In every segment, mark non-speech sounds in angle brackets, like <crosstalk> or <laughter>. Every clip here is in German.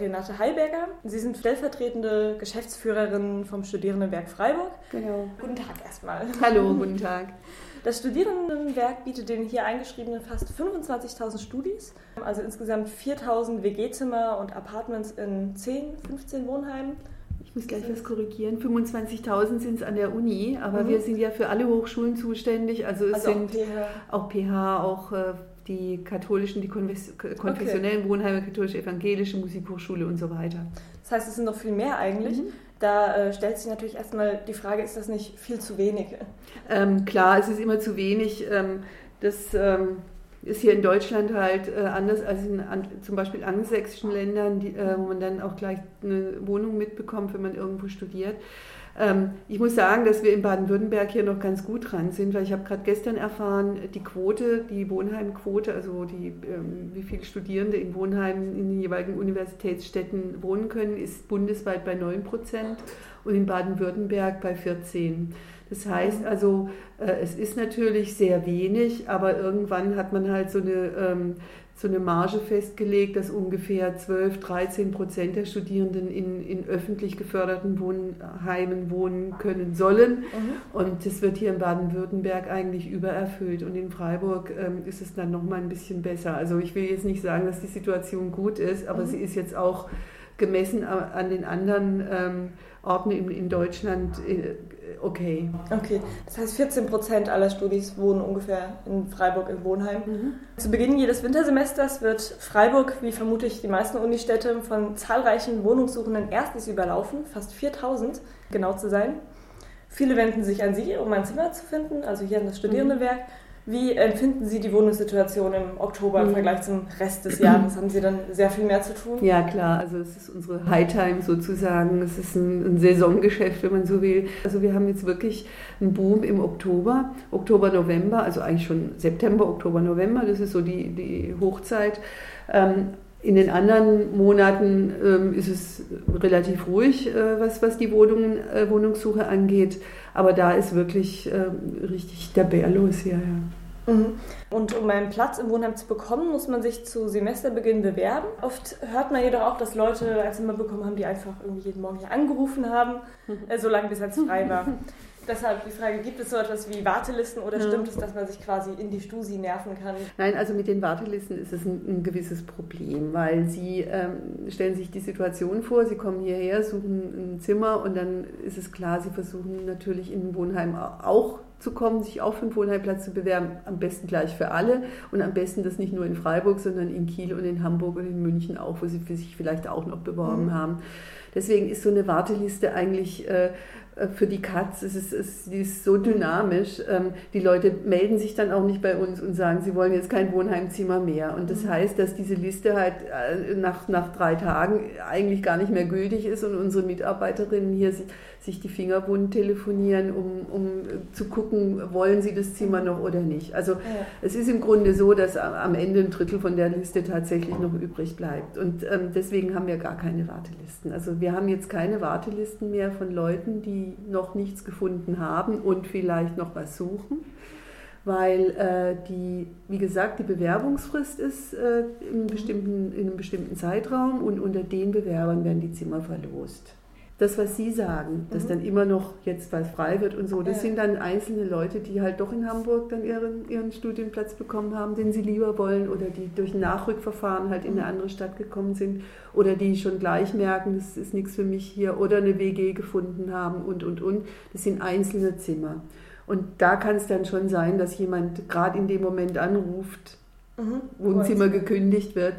Renate Heiberger. Sie sind stellvertretende Geschäftsführerin vom Studierendenwerk Freiburg. Genau. Guten Tag erstmal. Hallo, guten Tag. Das Studierendenwerk bietet den hier eingeschriebenen fast 25.000 Studis, also insgesamt 4.000 WG-Zimmer und Apartments in 10, 15 Wohnheimen. Ich muss gleich was korrigieren. 25.000 sind es an der Uni, aber mhm. wir sind ja für alle Hochschulen zuständig. Also es also sind auch PH, auch, PH, auch äh, die katholischen, die konfessionellen okay. Wohnheime, katholische, evangelische Musikhochschule und so weiter. Das heißt, es sind noch viel mehr eigentlich. Mhm. Da äh, stellt sich natürlich erstmal die Frage, ist das nicht viel zu wenig? Ähm, klar, es ist immer zu wenig. Ähm, das ähm, ist hier in Deutschland halt äh, anders als in an, zum Beispiel angelsächsischen Ländern, die, äh, wo man dann auch gleich eine Wohnung mitbekommt, wenn man irgendwo studiert. Ähm, ich muss sagen, dass wir in Baden-Württemberg hier noch ganz gut dran sind, weil ich habe gerade gestern erfahren, die Quote, die Wohnheimquote, also die, ähm, wie viele Studierende in Wohnheimen in den jeweiligen Universitätsstädten wohnen können, ist bundesweit bei 9 Prozent und in Baden-Württemberg bei 14. Das heißt also, äh, es ist natürlich sehr wenig, aber irgendwann hat man halt so eine ähm, so eine Marge festgelegt, dass ungefähr 12, 13 Prozent der Studierenden in, in öffentlich geförderten Wohnheimen wohnen können sollen. Mhm. Und das wird hier in Baden-Württemberg eigentlich übererfüllt. Und in Freiburg ähm, ist es dann nochmal ein bisschen besser. Also ich will jetzt nicht sagen, dass die Situation gut ist, aber mhm. sie ist jetzt auch gemessen an den anderen ähm, Orten in, in Deutschland äh, okay. Okay, das heißt 14 Prozent aller Studis wohnen ungefähr in Freiburg im Wohnheim. Mhm. Zu Beginn jedes Wintersemesters wird Freiburg, wie vermutlich die meisten Unistädte, von zahlreichen Wohnungssuchenden erstens überlaufen, fast 4000 genau zu sein. Viele wenden sich an Sie, um ein Zimmer zu finden, also hier in das Studierendenwerk. Mhm. Wie empfinden Sie die Wohnungssituation im Oktober im mhm. Vergleich zum Rest des Jahres? Haben Sie dann sehr viel mehr zu tun? Ja, klar. Also es ist unsere Hightime sozusagen. Es ist ein, ein Saisongeschäft, wenn man so will. Also wir haben jetzt wirklich einen Boom im Oktober, Oktober, November, also eigentlich schon September, Oktober, November. Das ist so die, die Hochzeit. Ähm, in den anderen Monaten ähm, ist es relativ ruhig, äh, was, was die Wohnungen, äh, Wohnungssuche angeht. Aber da ist wirklich äh, richtig der Bär los hier. Ja. Mhm. Und um einen Platz im Wohnheim zu bekommen, muss man sich zu Semesterbeginn bewerben. Oft hört man jedoch auch, dass Leute ein Zimmer bekommen haben, die einfach irgendwie jeden Morgen hier angerufen haben, <laughs> äh, solange bis es frei war. Deshalb die Frage, gibt es so etwas wie Wartelisten oder ja. stimmt es, dass man sich quasi in die Stusi nerven kann? Nein, also mit den Wartelisten ist es ein, ein gewisses Problem, weil Sie ähm, stellen sich die Situation vor, Sie kommen hierher, suchen ein Zimmer und dann ist es klar, Sie versuchen natürlich in ein Wohnheim auch zu kommen, sich auch für einen Wohnheimplatz zu bewerben, am besten gleich für alle und am besten das nicht nur in Freiburg, sondern in Kiel und in Hamburg und in München auch, wo sie für sich vielleicht auch noch beworben mhm. haben. Deswegen ist so eine Warteliste eigentlich äh, für die Katz, es ist, es, die ist so dynamisch. Ähm, die Leute melden sich dann auch nicht bei uns und sagen, sie wollen jetzt kein Wohnheimzimmer mehr. Und das mhm. heißt, dass diese Liste halt äh, nach, nach drei Tagen eigentlich gar nicht mehr gültig ist und unsere Mitarbeiterinnen hier sich die Finger bunt telefonieren, um, um zu gucken, wollen sie das Zimmer noch oder nicht. Also ja. es ist im Grunde so, dass am Ende ein Drittel von der Liste tatsächlich noch übrig bleibt. Und ähm, deswegen haben wir gar keine Wartelisten. Also wir haben jetzt keine Wartelisten mehr von Leuten, die noch nichts gefunden haben und vielleicht noch was suchen weil äh, die, wie gesagt, die Bewerbungsfrist ist äh, in, bestimmten, in einem bestimmten Zeitraum und unter den Bewerbern werden die Zimmer verlost das, was Sie sagen, dass mhm. dann immer noch jetzt was frei wird und so, das ja. sind dann einzelne Leute, die halt doch in Hamburg dann ihren, ihren Studienplatz bekommen haben, den sie lieber wollen oder die durch ein Nachrückverfahren halt in eine mhm. andere Stadt gekommen sind oder die schon gleich merken, das ist nichts für mich hier oder eine WG gefunden haben und, und, und. Das sind einzelne Zimmer. Und da kann es dann schon sein, dass jemand gerade in dem Moment anruft, mhm. Wohnzimmer gekündigt wird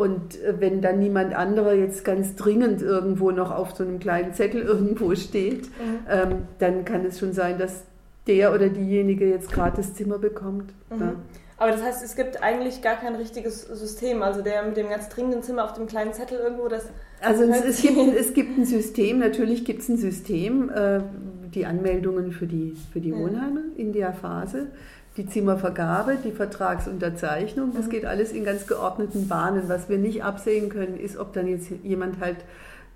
und äh, wenn dann niemand anderer jetzt ganz dringend irgendwo noch auf so einem kleinen Zettel irgendwo steht, mhm. ähm, dann kann es schon sein, dass der oder diejenige jetzt gerade das Zimmer bekommt. Mhm. Ja. Aber das heißt, es gibt eigentlich gar kein richtiges System. Also der mit dem ganz dringenden Zimmer auf dem kleinen Zettel irgendwo, das. Also es, es, gibt, es gibt ein System, natürlich gibt es ein System, äh, die Anmeldungen für die, für die Wohnheime in der Phase die Zimmervergabe, die Vertragsunterzeichnung, das mhm. geht alles in ganz geordneten Bahnen. Was wir nicht absehen können, ist, ob dann jetzt jemand halt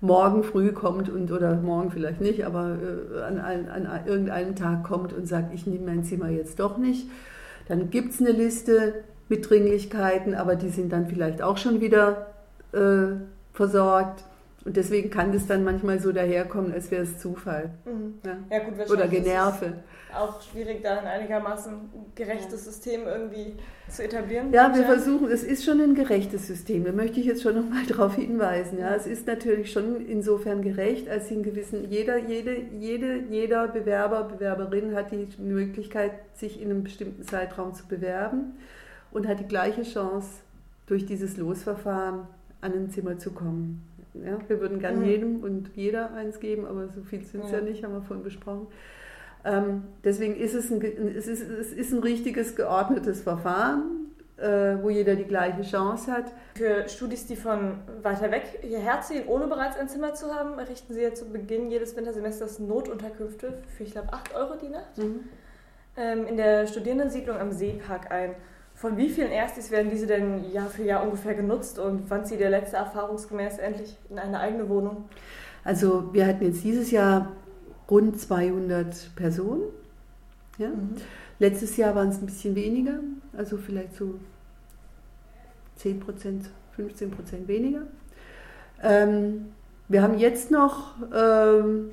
morgen früh kommt und oder morgen vielleicht nicht, aber äh, an, an, an, irgendeinem Tag kommt und sagt, ich nehme mein Zimmer jetzt doch nicht. Dann gibt es eine Liste mit Dringlichkeiten, aber die sind dann vielleicht auch schon wieder äh, versorgt. Und deswegen kann das dann manchmal so daherkommen, als wäre es Zufall. Mhm. Ja. ja. gut, Oder Generve. Auch schwierig, da ein einigermaßen gerechtes System irgendwie zu etablieren. Ja, wir versuchen, es ist schon ein gerechtes System. Da möchte ich jetzt schon nochmal <laughs> darauf hinweisen. Ja, es ist natürlich schon insofern gerecht, als in gewissen, jeder, jede, jede, jeder Bewerber, Bewerberin hat die Möglichkeit, sich in einem bestimmten Zeitraum zu bewerben und hat die gleiche Chance, durch dieses Losverfahren an ein Zimmer zu kommen. Ja, wir würden gerne mhm. jedem und jeder eins geben, aber so viel sind es ja. ja. nicht, haben wir vorhin besprochen. Ähm, deswegen ist es ein, es ist, es ist ein richtiges geordnetes Verfahren, äh, wo jeder die gleiche Chance hat. Für Studis, die von weiter weg hierher ziehen, ohne bereits ein Zimmer zu haben, errichten Sie ja zu Beginn jedes Wintersemesters Notunterkünfte für, ich glaube, 8 Euro die Nacht mhm. ähm, in der Studierendensiedlung am Seepark ein. Von wie vielen Erstis werden diese denn Jahr für Jahr ungefähr genutzt und wann zieht der letzte erfahrungsgemäß endlich in eine eigene Wohnung? Also wir hatten jetzt dieses Jahr rund 200 Personen. Ja? Mhm. Letztes Jahr waren es ein bisschen weniger, also vielleicht so 10 Prozent, 15 Prozent weniger. Ähm, wir haben jetzt noch ähm,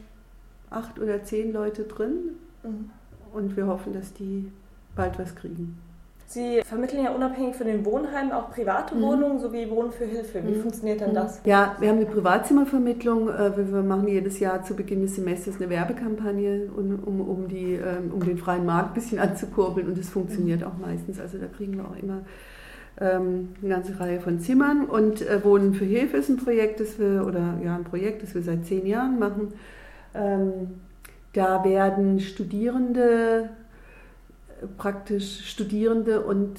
acht oder zehn Leute drin mhm. und wir hoffen, dass die bald was kriegen. Sie vermitteln ja unabhängig von den Wohnheimen auch private mhm. Wohnungen sowie Wohnen für Hilfe. Wie mhm. funktioniert denn mhm. das? Ja, wir haben eine Privatzimmervermittlung. Äh, wir machen jedes Jahr zu Beginn des Semesters eine Werbekampagne, um, um, die, ähm, um den freien Markt ein bisschen <laughs> anzukurbeln und das funktioniert mhm. auch meistens. Also da kriegen wir auch immer ähm, eine ganze Reihe von Zimmern. Und äh, Wohnen für Hilfe ist ein Projekt, das wir, oder ja, ein Projekt, das wir seit zehn Jahren machen. Ähm, da werden Studierende praktisch Studierende und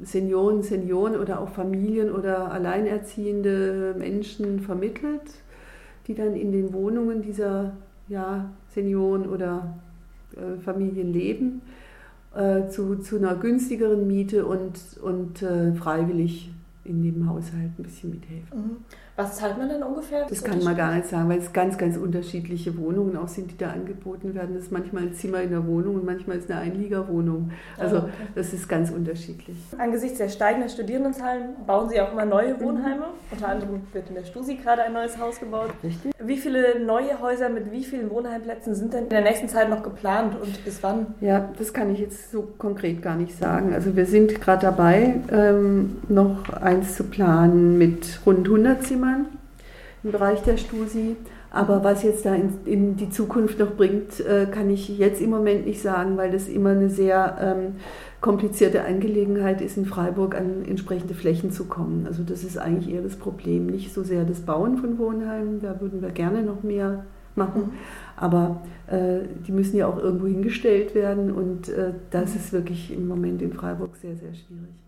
Senioren, Senioren oder auch Familien oder alleinerziehende Menschen vermittelt, die dann in den Wohnungen dieser ja, Senioren oder äh, Familien leben, äh, zu, zu einer günstigeren Miete und, und äh, freiwillig in dem Haushalt ein bisschen mithelfen. Mhm. Was zahlt man denn ungefähr? Das kann man gar nicht sagen, weil es ganz, ganz unterschiedliche Wohnungen auch sind, die da angeboten werden. Das ist manchmal ein Zimmer in der Wohnung und manchmal ist eine Einliegerwohnung. Also oh, okay. das ist ganz unterschiedlich. Angesichts der steigenden Studierendenzahlen bauen Sie auch immer neue Wohnheime. Mhm. Unter anderem wird in der Stusi gerade ein neues Haus gebaut. Richtig. Wie viele neue Häuser mit wie vielen Wohnheimplätzen sind denn in der nächsten Zeit noch geplant und bis wann? Ja, das kann ich jetzt so konkret gar nicht sagen. Also wir sind gerade dabei, ähm, noch eins zu planen mit rund 100 Zimmern im Bereich der Stusi. Aber was jetzt da in, in die Zukunft noch bringt, äh, kann ich jetzt im Moment nicht sagen, weil das immer eine sehr ähm, komplizierte Angelegenheit ist, in Freiburg an entsprechende Flächen zu kommen. Also das ist eigentlich eher das Problem. Nicht so sehr das Bauen von Wohnheimen, da würden wir gerne noch mehr machen. Aber äh, die müssen ja auch irgendwo hingestellt werden und äh, das ist wirklich im Moment in Freiburg sehr, sehr schwierig.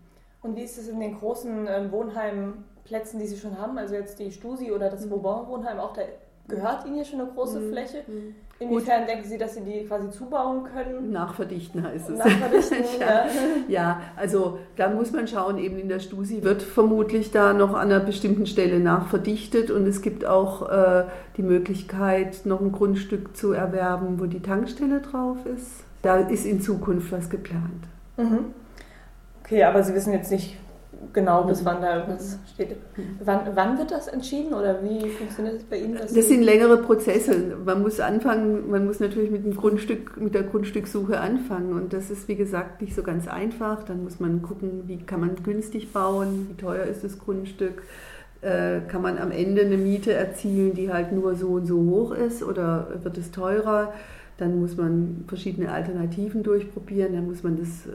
Und wie ist es in den großen äh, Wohnheimen Plätzen, die Sie schon haben, also jetzt die Stusi oder das Vauban-Wohnheim, auch da gehört Ihnen hier schon eine große mhm. Fläche. Mhm. Inwiefern Gut. denken Sie, dass Sie die quasi zubauen können? Nachverdichten heißt es. Nachverdichten, <laughs> ja. ja, also da muss man schauen, eben in der Stusi wird vermutlich da noch an einer bestimmten Stelle nachverdichtet und es gibt auch äh, die Möglichkeit, noch ein Grundstück zu erwerben, wo die Tankstelle drauf ist. Da ist in Zukunft was geplant. Mhm. Okay, aber Sie wissen jetzt nicht, genau, bis wann da irgendwas steht. Wann, wann wird das entschieden oder wie funktioniert das bei Ihnen? Das sind längere Prozesse. Man muss anfangen, man muss natürlich mit dem Grundstück, mit der Grundstückssuche anfangen und das ist wie gesagt nicht so ganz einfach. Dann muss man gucken, wie kann man günstig bauen, wie teuer ist das Grundstück. Äh, kann man am Ende eine Miete erzielen, die halt nur so und so hoch ist oder wird es teurer? Dann muss man verschiedene Alternativen durchprobieren, dann muss man das,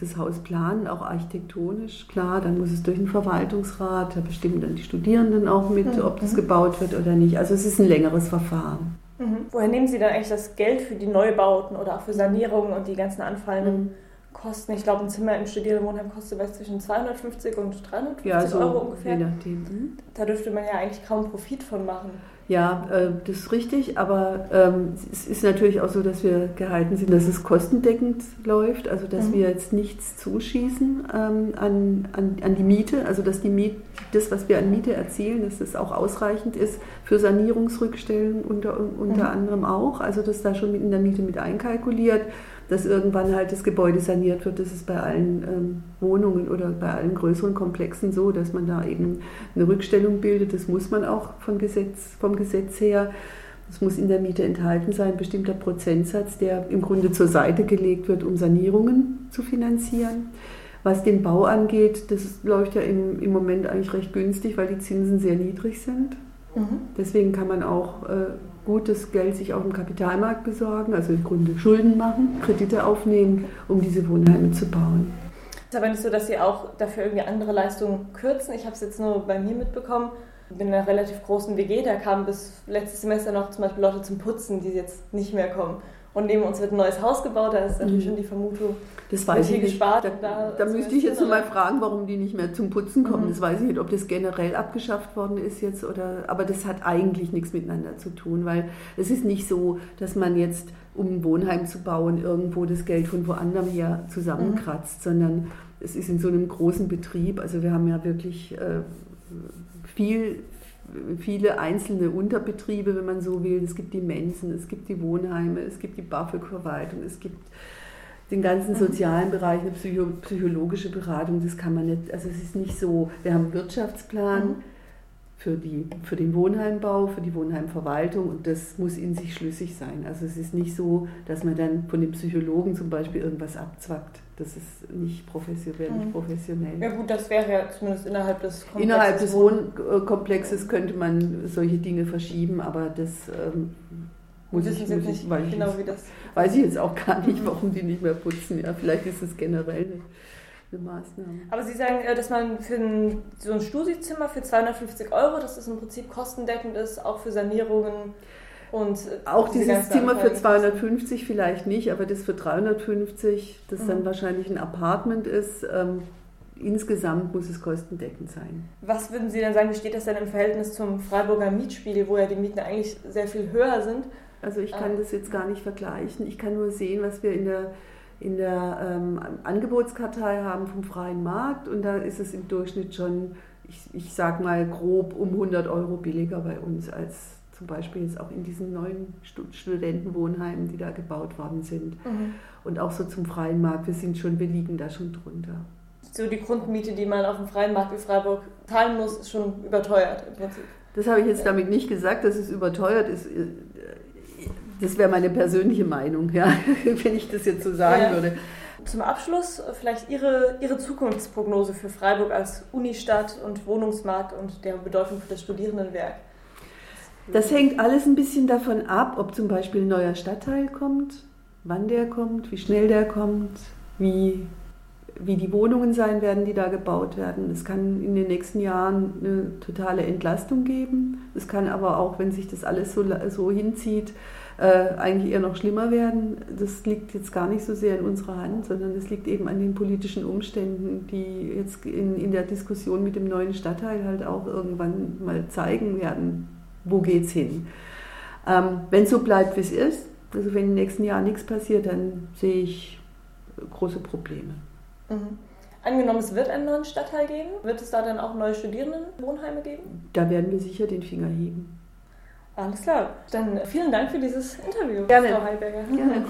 das Haus planen, auch architektonisch, klar. Dann muss es durch einen Verwaltungsrat, da bestimmen dann die Studierenden auch mit, mhm. ob das gebaut wird oder nicht. Also es ist ein längeres Verfahren. Mhm. Woher nehmen Sie dann eigentlich das Geld für die Neubauten oder auch für Sanierungen und die ganzen anfallenden mhm. Kosten? Ich glaube, ein Zimmer im Studierendenwohnheim kostet was zwischen 250 und 350 ja, so Euro ungefähr. Je nachdem. Mhm. Da dürfte man ja eigentlich kaum Profit von machen. Ja, äh, das ist richtig, aber ähm, es ist natürlich auch so, dass wir gehalten sind, dass es kostendeckend läuft, also dass mhm. wir jetzt nichts zuschießen ähm, an, an, an die Miete, also dass die Miete, das, was wir an Miete erzielen, dass das auch ausreichend ist für Sanierungsrückstellen unter, unter mhm. anderem auch, also das da schon mit in der Miete mit einkalkuliert. Dass irgendwann halt das Gebäude saniert wird. Das ist bei allen ähm, Wohnungen oder bei allen größeren Komplexen so, dass man da eben eine Rückstellung bildet. Das muss man auch vom Gesetz, vom Gesetz her. Es muss in der Miete enthalten sein, ein bestimmter Prozentsatz, der im Grunde zur Seite gelegt wird, um Sanierungen zu finanzieren. Was den Bau angeht, das läuft ja im, im Moment eigentlich recht günstig, weil die Zinsen sehr niedrig sind. Mhm. Deswegen kann man auch äh, gutes Geld sich auf dem Kapitalmarkt besorgen, also im Grunde Schulden machen, Kredite aufnehmen, um diese Wohnheime zu bauen. Es ist aber nicht so, dass Sie auch dafür irgendwie andere Leistungen kürzen. Ich habe es jetzt nur bei mir mitbekommen. Ich bin in einer relativ großen WG, da kamen bis letztes Semester noch zum Beispiel Leute zum Putzen, die jetzt nicht mehr kommen. Und neben uns wird ein neues Haus gebaut, da ist natürlich mhm. schon die Vermutung, das weiß ich nicht. Da, da, da müsste ich jetzt mal fragen, warum die nicht mehr zum Putzen kommen. Mhm. Das weiß ich nicht, ob das generell abgeschafft worden ist jetzt oder. Aber das hat eigentlich nichts miteinander zu tun, weil es ist nicht so, dass man jetzt, um ein Wohnheim zu bauen, irgendwo das Geld von woanders her zusammenkratzt, mhm. sondern es ist in so einem großen Betrieb. Also wir haben ja wirklich äh, viel, viele einzelne Unterbetriebe, wenn man so will. Es gibt die Mensen, es gibt die Wohnheime, es gibt die BAföG-Verwaltung, es gibt den ganzen mhm. sozialen Bereich, eine psycho psychologische Beratung, das kann man nicht, also es ist nicht so, wir haben einen Wirtschaftsplan mhm. für, die, für den Wohnheimbau, für die Wohnheimverwaltung und das muss in sich schlüssig sein. Also es ist nicht so, dass man dann von den Psychologen zum Beispiel irgendwas abzwackt. Das ist nicht professionell. Nicht mhm. professionell. Ja gut, das wäre ja zumindest innerhalb des Komplexes. Innerhalb des Wohnkomplexes könnte man solche Dinge verschieben, aber das ähm, muss ich, muss ich, weiß genau, ich, wie das weiß ich jetzt auch gar nicht, mhm. warum die nicht mehr putzen. Ja, vielleicht ist es generell eine, Maßnahme. Aber Sie sagen, äh, dass man für ein, so ein Stusi-Zimmer für 250 Euro, dass das im Prinzip kostendeckend ist, auch für Sanierungen und auch dieses Zimmer für 250 vielleicht nicht, aber das für 350, das mhm. dann wahrscheinlich ein Apartment ist. Ähm, insgesamt muss es kostendeckend sein. Was würden Sie denn sagen, wie steht das denn im Verhältnis zum Freiburger Mietspiegel, wo ja die Mieten eigentlich sehr viel höher sind? Also ich kann ah. das jetzt gar nicht vergleichen. Ich kann nur sehen, was wir in der, in der ähm, Angebotskartei haben vom freien Markt und da ist es im Durchschnitt schon, ich, ich sage mal grob um 100 Euro billiger bei uns als zum Beispiel jetzt auch in diesen neuen Studentenwohnheimen, die da gebaut worden sind. Mhm. Und auch so zum freien Markt, wir sind schon, wir liegen da schon drunter. So die Grundmiete, die man auf dem freien Markt wie Freiburg zahlen muss, ist schon überteuert im Prinzip. Das habe ich jetzt damit nicht gesagt, dass es überteuert ist. Das wäre meine persönliche Meinung, ja, <laughs> wenn ich das jetzt so sagen ja. würde. Zum Abschluss vielleicht Ihre, Ihre Zukunftsprognose für Freiburg als Unistadt und Wohnungsmarkt und deren Bedeutung für das Studierendenwerk. Das hängt alles ein bisschen davon ab, ob zum Beispiel ein neuer Stadtteil kommt, wann der kommt, wie schnell der kommt, wie, wie die Wohnungen sein werden, die da gebaut werden. Es kann in den nächsten Jahren eine totale Entlastung geben. Es kann aber auch, wenn sich das alles so, so hinzieht, äh, eigentlich eher noch schlimmer werden. Das liegt jetzt gar nicht so sehr in unserer Hand, sondern es liegt eben an den politischen Umständen, die jetzt in, in der Diskussion mit dem neuen Stadtteil halt auch irgendwann mal zeigen werden, wo geht's hin. Ähm, wenn es so bleibt, wie es ist, also wenn im nächsten Jahr nichts passiert, dann sehe ich große Probleme. Mhm. Angenommen, es wird einen neuen Stadtteil geben, wird es da dann auch neue Studierendenwohnheime geben? Da werden wir sicher den Finger heben. Alles klar. Dann vielen Dank für dieses Interview, Gerne. Frau Heilberger. Gerne.